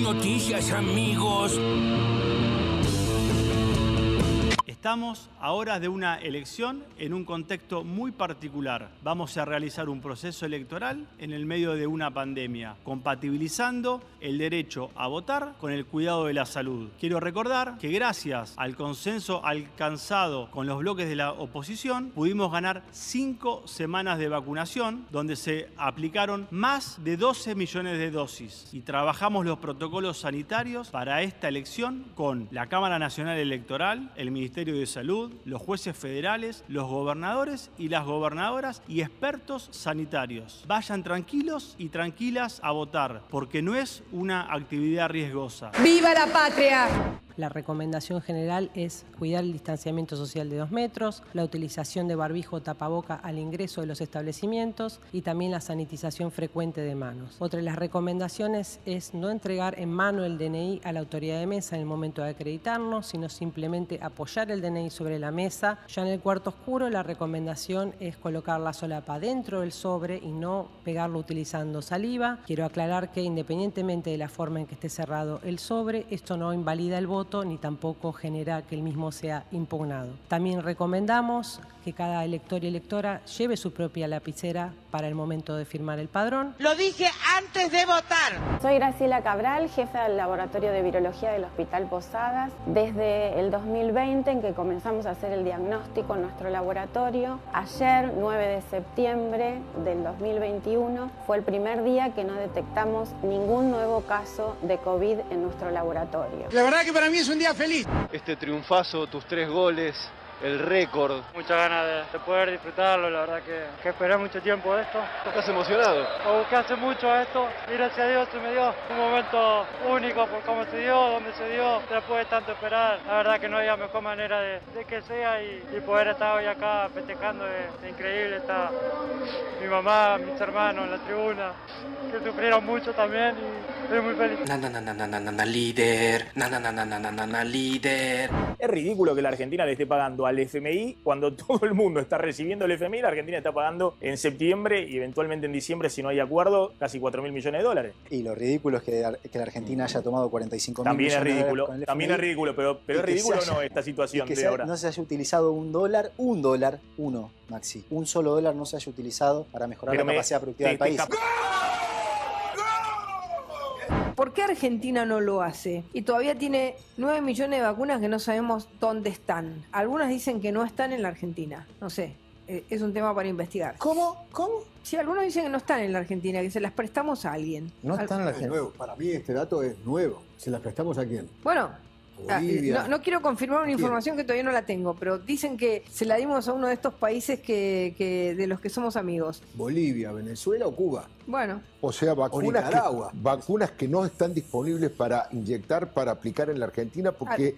noticias, amigos. Estamos a horas de una elección en un contexto muy particular. Vamos a realizar un proceso electoral en el medio de una pandemia, compatibilizando el derecho a votar con el cuidado de la salud. Quiero recordar que gracias al consenso alcanzado con los bloques de la oposición, pudimos ganar cinco semanas de vacunación, donde se aplicaron más de 12 millones de dosis y trabajamos los protocolos sanitarios para esta elección con la Cámara Nacional Electoral, el Ministerio de Salud, los jueces federales, los gobernadores y las gobernadoras y expertos sanitarios. Vayan tranquilos y tranquilas a votar, porque no es una actividad riesgosa. ¡Viva la patria! La recomendación general es cuidar el distanciamiento social de dos metros, la utilización de barbijo o tapaboca al ingreso de los establecimientos y también la sanitización frecuente de manos. Otra de las recomendaciones es no entregar en mano el DNI a la autoridad de mesa en el momento de acreditarnos, sino simplemente apoyar el DNI sobre la mesa. Ya en el cuarto oscuro la recomendación es colocar la solapa dentro del sobre y no pegarlo utilizando saliva. Quiero aclarar que independientemente de la forma en que esté cerrado el sobre, esto no invalida el voto ni tampoco genera que el mismo sea impugnado. También recomendamos que cada elector y electora lleve su propia lapicera para el momento de firmar el padrón. Lo dije antes de votar. Soy Graciela Cabral, jefa del Laboratorio de Virología del Hospital Posadas. Desde el 2020 en que comenzamos a hacer el diagnóstico en nuestro laboratorio, ayer 9 de septiembre del 2021 fue el primer día que no detectamos ningún nuevo caso de COVID en nuestro laboratorio. La verdad que para mí es un día feliz. Este triunfazo, tus tres goles, el récord. Muchas ganas de, de, poder disfrutarlo, la verdad que, que esperé mucho tiempo esto. ¿Estás emocionado? Lo busqué hace mucho esto y gracias a Dios se me dio un momento único por cómo se dio, donde se dio, después de tanto esperar. La verdad que no había mejor manera de, de que sea y, y, poder estar hoy acá festejando es, es, increíble. Está mi mamá, mis hermanos en la tribuna, que sufrieron mucho también y estoy muy feliz. Na, na, na, na, na, na, na, líder. Na, na, na, na, na, na, na, líder. Es ridículo que la Argentina le esté pagando al FMI cuando todo el mundo está recibiendo el FMI. La Argentina está pagando en septiembre y eventualmente en diciembre, si no hay acuerdo, casi 4 mil millones de dólares. Y lo ridículo es que, que la Argentina haya tomado 45 mil millones es ridículo. de También es ridículo, pero, pero es ridículo haya, no esta situación que de se, ahora. No se haya utilizado un dólar, un dólar, uno, Maxi. Un solo dólar no se haya utilizado para mejorar pero la me, capacidad productiva del país. ¿Por qué Argentina no lo hace? Y todavía tiene 9 millones de vacunas que no sabemos dónde están. Algunas dicen que no están en la Argentina. No sé. eh, Es un tema para investigar. ¿Cómo? ¿Cómo? Sí, algunos dicen que no están en la Argentina, que se las prestamos a alguien. No están en la Argentina. Nuevo. Para mí este dato es nuevo. ¿Se las prestamos a quién? Bueno, Ah, Bolivia. No, no, quiero confirmar una información que todavía no la tengo, pero dicen que se la dimos a uno de estos países que, que de los que somos amigos. Bolivia, Venezuela o Cuba. Bueno. O sea, vacunas que, vacunas que no están disponibles para inyectar, para aplicar en la Argentina, porque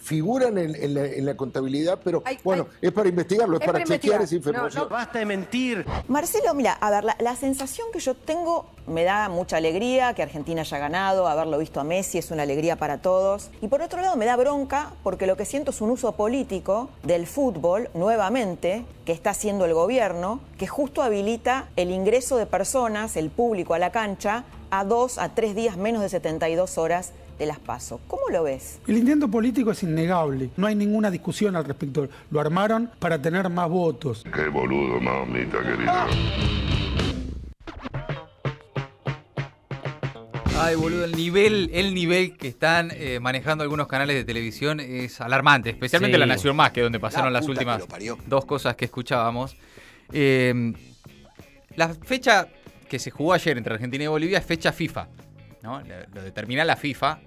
figuran en, en, la, en, la, contabilidad, pero bueno, es para investigarlo, es, es para, para chequear esa información. No, no. Basta de mentir. Marcelo, mira, a ver, la, la, sensación que yo tengo me da mucha alegría que Argentina haya ganado, haberlo visto a Messi es una alegría para todos. Y por otro lado, me da bronca porque lo que siento es un uso político del fútbol, nuevamente, que está haciendo el gobierno, que justo habilita el ingreso de personas, el público a la cancha, a dos a tres días menos de 72 horas de las PASO. ¿Cómo lo ves? El intento político es innegable. No hay ninguna discusión al respecto. Lo armaron para tener más votos. Qué boludo, mamita querida. Ay, boludo, el nivel, el nivel que están eh, manejando algunos canales de televisión es alarmante, especialmente sí. La Nación Más, que es donde pasaron la las últimas dos cosas que escuchábamos. Eh, la fecha que se jugó ayer entre Argentina y Bolivia es fecha FIFA. ¿no? Lo determina la FIFA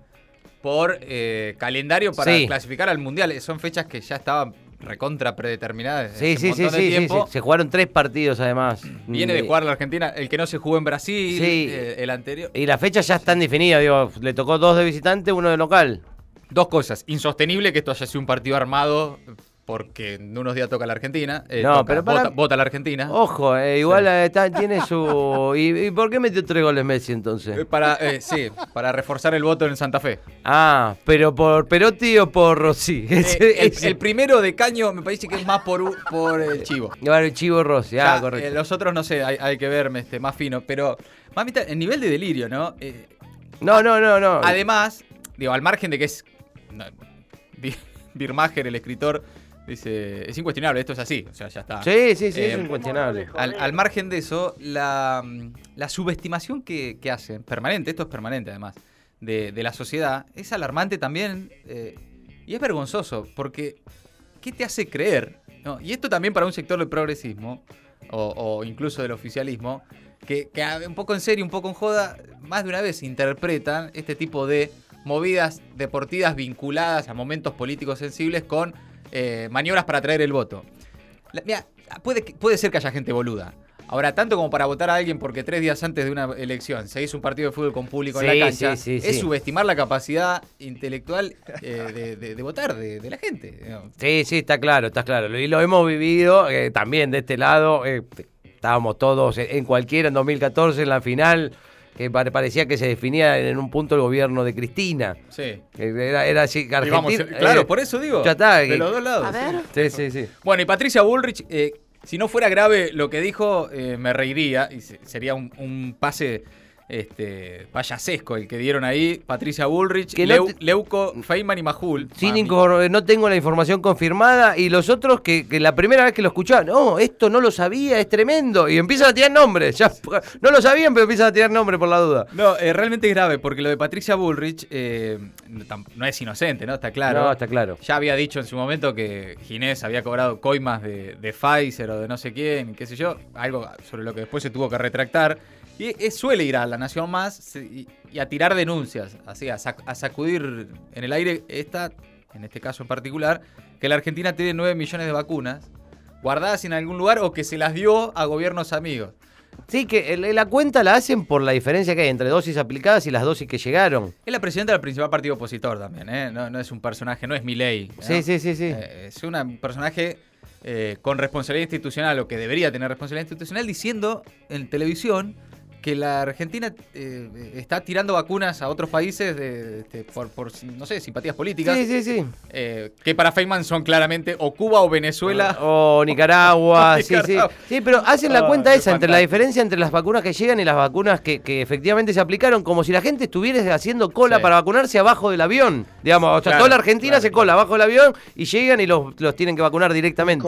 por eh, calendario para sí. clasificar al Mundial. Son fechas que ya estaban recontra predeterminadas. Sí, sí, sí, sí, sí, Se jugaron tres partidos además. Viene de jugar la Argentina, el que no se jugó en Brasil, sí. eh, el anterior. Y las fechas ya están definidas, digo, le tocó dos de visitante, uno de local. Dos cosas, insostenible que esto haya sido un partido armado porque en unos días toca la Argentina. Eh, no, toca, pero para... vota, vota, la Argentina. Ojo, eh, igual sí. está, tiene su. ¿Y, ¿Y, por qué metió tres goles Messi entonces? Para, eh, sí, para reforzar el voto en Santa Fe. Ah, pero por Perotti o por Rossi. el, el, primero de Caño me parece que es más por, por el Chivo. Claro, el Chivo Rossi, ah, ya, correcto. los otros no sé, hay, hay, que verme este, más fino. Pero, mamita, el nivel de delirio, ¿no? No, no, no, no. Además, digo, al margen de que es. no, Bi- Birmacher, el escritor, dice. Es incuestionable, esto es así. O sea, ya está. Sí, sí, sí, Eh, es incuestionable. Al, al margen de eso, la, la subestimación que, que hacen, permanente, esto es permanente además, de, de la sociedad, es alarmante también eh, y es vergonzoso, porque ¿qué te hace creer? no? Y esto también para un sector del progresismo, o, o incluso del oficialismo, que, que a- un poco en serio, un poco en joda, más de una vez interpretan este tipo de movidas deportivas vinculadas a momentos políticos sensibles con eh, maniobras para atraer el voto. La- mira, puede, puede ser que haya gente boluda. Ahora, tanto como para votar a alguien porque tres días antes de una elección se hizo un partido de fútbol con público en la cancha, sí, sí, es subestimar la capacidad intelectual eh, de, de- de votar de, de la gente. digamos. Sí, sí, está claro, está claro. Y lo hemos vivido eh, también de este lado. eh, estábamos todos en en cualquiera en 2014 en la final, que pare- parecía que se definía en un punto el gobierno de Cristina. Sí. Era, era así, vamos, Argentina. claro, eh, por eso digo. Ya está. De que- los dos lados. Sí, sí, sí. Bueno, y Patricia Bullrich, eh, si no fuera grave lo que dijo, eh, me reiría y se- sería un, un pase este, payasesco el que dieron ahí. Patricia Bullrich, Que no Leu- te- Leuco, Feynman y Majul. Sin incor- no tengo la información confirmada y los otros que, que la primera vez que lo escuchaban, no, esto no lo sabía, es tremendo. Y empiezan a tirar nombres. Ya, no lo sabían, pero empiezan a tirar nombres por la duda. No, eh, realmente es grave porque lo de Patricia Bullrich eh, no es inocente, ¿no? Está claro. No, está claro. Ya había dicho en su momento que Ginés había cobrado coimas de, de Pfizer o de no sé quién, qué sé yo, algo sobre lo que después se tuvo que retractar. Y suele ir a la Nación Más y, y a tirar denuncias, así, a, sac- a sacudir en el aire esta, en este caso en particular, que la Argentina tiene 9 millones de vacunas guardadas en algún lugar o que se las dio a gobiernos amigos. Sí, que la cuenta la hacen por la diferencia que hay entre dosis aplicadas y las dosis que llegaron. Es la presidenta del principal partido opositor también, ¿eh? No, no es un personaje, no es Milei. ¿no? Sí, sí, sí, sí. Eh, es una- un personaje eh, con responsabilidad institucional, o que debería tener responsabilidad institucional, diciendo en televisión que la Argentina eh, está tirando vacunas a otros países de, este, por, por, no sé, simpatías políticas. Sí, sí, sí. eh, que para Feynman son claramente o Cuba o Venezuela. O Nicaragua, O sí, sí. Sí, pero hacen la Ah, cuenta esa entre la diferencia entre las vacunas que llegan y las vacunas que, que efectivamente se aplicaron, como si la gente estuviera haciendo cola Sí. para vacunarse abajo del avión. Digamos, o sea, Claro, toda la Argentina claro, se cola abajo del avión y llegan y los, los tienen que vacunar directamente.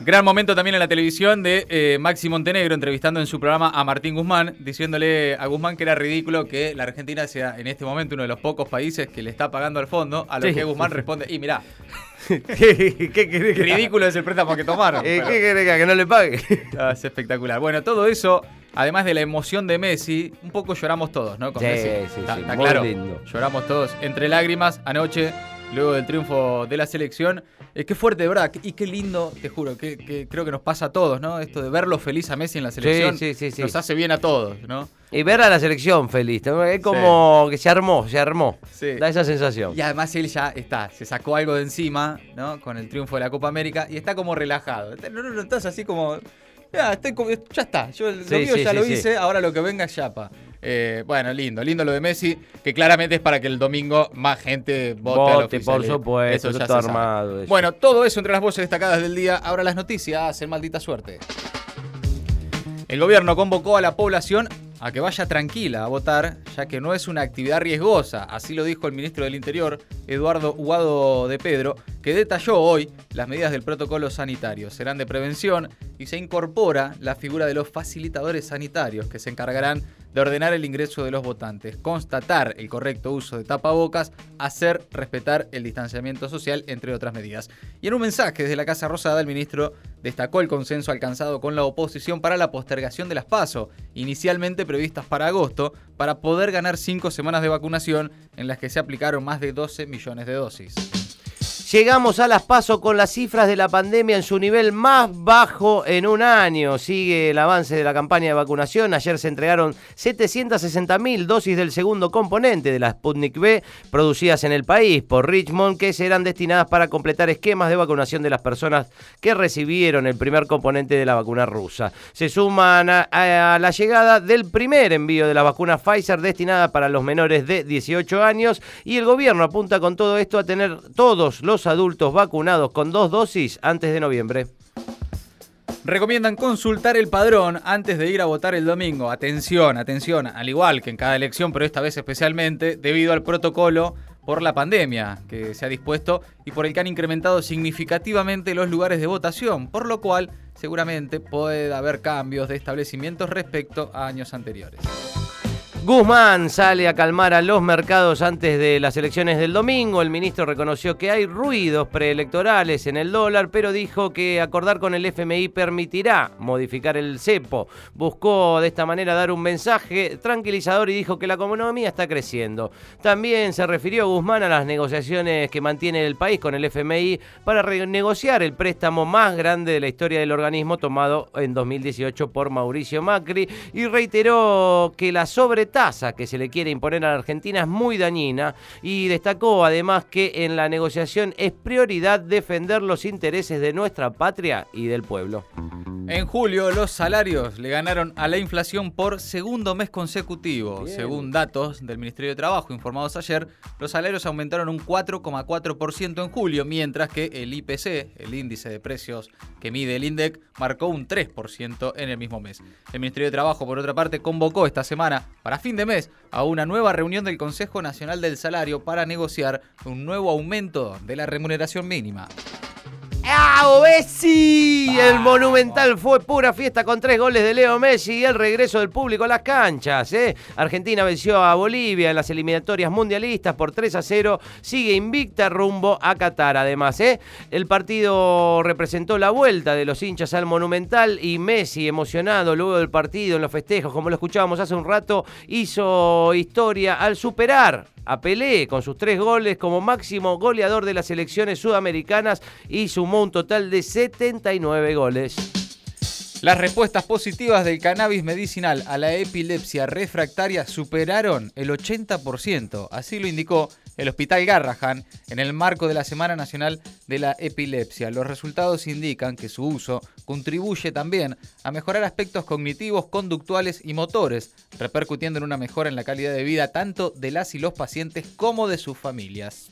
Gran momento también en la televisión de eh, Maxi Montenegro entrevistando en su programa a Martín Guzmán, diciéndole a Guzmán que era ridículo que la Argentina sea en este momento uno de los pocos países que le está pagando al fondo, a lo Sí. que Guzmán responde, y mirá, ¿Qué, qué que- ridículo es el préstamo que tomaron. Eh, pero- ¿Qué querés que, no le pague? Ah, es espectacular. Bueno, todo eso, además de la emoción de Messi, un poco lloramos todos, ¿no? Con Sí, Messi. sí, Está- sí, está claro. lindo. Lloramos todos entre lágrimas anoche, luego del triunfo de la selección. Eh, qué fuerte, de verdad. Y qué lindo, te juro, que, que creo que nos pasa a todos, ¿no? Esto de verlo feliz a Messi en la selección sí, sí, sí. nos hace bien a todos, ¿no? Y ver a la selección feliz. ¿no? Es como que se armó, se armó. Sí. Da esa sensación. Y además él ya está, se sacó algo de encima, ¿no? Con el triunfo de la Copa América y está como relajado. No, no, no, estás así como. Ya, estoy como- ya está, yo lo mío ya lo hice, ahora lo que venga es chapa. Eh, bueno, lindo, lindo lo de Messi, que claramente es para que el domingo más gente vote, al Vote, por supuesto, Eso ya está se sabe. armado. eso. Bueno, todo eso entre las voces destacadas del día. Ahora las noticias en maldita suerte. El gobierno convocó a la población a que vaya tranquila a votar, ya que no es una actividad riesgosa. Así lo dijo el ministro del Interior, Eduardo Huado de Pedro, que detalló hoy las medidas del protocolo sanitario. Serán de prevención y se incorpora la figura de los facilitadores sanitarios, que se encargarán de ordenar el ingreso de los votantes, constatar el correcto uso de tapabocas, hacer respetar el distanciamiento social, entre otras medidas. Y en un mensaje desde la Casa Rosada, el ministro destacó el consenso alcanzado con la oposición para la postergación de las PASO, inicialmente previstas para agosto, para poder ganar cinco semanas de vacunación en las que se aplicaron más de 12 millones de dosis. Llegamos a las paso con las cifras de la pandemia en su nivel más bajo en un año. Sigue el avance de la campaña de vacunación. Ayer se entregaron 760.000 dosis del segundo componente de la Sputnik B producidas en el país por Richmond que serán destinadas para completar esquemas de vacunación de las personas que recibieron el primer componente de la vacuna rusa. Se suman a, a la llegada del primer envío de la vacuna Pfizer destinada para los menores de 18 años y el gobierno apunta con todo esto a tener todos los adultos vacunados con dos dosis antes de noviembre. Recomiendan consultar el padrón antes de ir a votar el domingo. Atención, atención, al igual que en cada elección, pero esta vez especialmente, debido al protocolo por la pandemia que se ha dispuesto y por el que han incrementado significativamente los lugares de votación, por lo cual seguramente puede haber cambios de establecimientos respecto a años anteriores. Guzmán sale a calmar a los mercados antes de las elecciones del domingo. El ministro reconoció que hay ruidos preelectorales en el dólar, pero dijo que acordar con el FMI permitirá modificar el cepo. Buscó de esta manera dar un mensaje tranquilizador y dijo que la economía está creciendo. También se refirió Guzmán a las negociaciones que mantiene el país con el FMI para renegociar el préstamo más grande de la historia del organismo tomado en 2018 por Mauricio Macri y reiteró que la sobretasa tasa que se le quiere imponer a la Argentina es muy dañina y destacó además que en la negociación es prioridad defender los intereses de nuestra patria y del pueblo. En julio los salarios le ganaron a la inflación por segundo mes consecutivo. Según datos del Ministerio de Trabajo informados ayer, los salarios aumentaron un 4,4% en julio, mientras que el IPC, el índice de precios que mide el INDEC, marcó un 3% en el mismo mes. El Ministerio de Trabajo, por otra parte, convocó esta semana, para fin de mes, a una nueva reunión del Consejo Nacional del Salario para negociar un nuevo aumento de la remuneración mínima. ¡Ah, Messi! El Monumental fue pura fiesta con tres goles de Leo Messi y el regreso del público a las canchas. ¿eh? Argentina venció a Bolivia en las eliminatorias mundialistas por 3 a 0. Sigue invicta rumbo a Qatar, además. ¿eh? El partido representó la vuelta de los hinchas al Monumental y Messi, emocionado luego del partido en los festejos, como lo escuchábamos hace un rato, hizo historia al superar a Pelé con sus tres goles como máximo goleador de las selecciones sudamericanas y sumó un total de 79 goles. Las respuestas positivas del cannabis medicinal a la epilepsia refractaria superaron el 80%, así lo indicó el Hospital Garrahan en el marco de la Semana Nacional de la Epilepsia. Los resultados indican que su uso contribuye también a mejorar aspectos cognitivos, conductuales y motores, repercutiendo en una mejora en la calidad de vida tanto de las y los pacientes como de sus familias.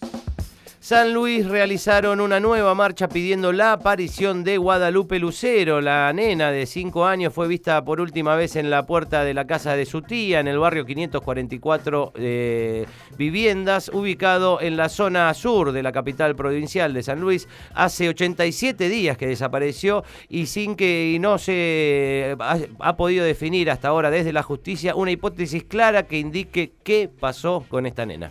San Luis realizaron una nueva marcha pidiendo la aparición de Guadalupe Lucero. La nena de 5 años fue vista por última vez en la puerta de la casa de su tía en el barrio 544 eh, Viviendas, ubicado en la zona sur de la capital provincial de San Luis. Hace 87 días que desapareció y sin que no se ha podido definir hasta ahora desde la justicia una hipótesis clara que indique qué pasó con esta nena.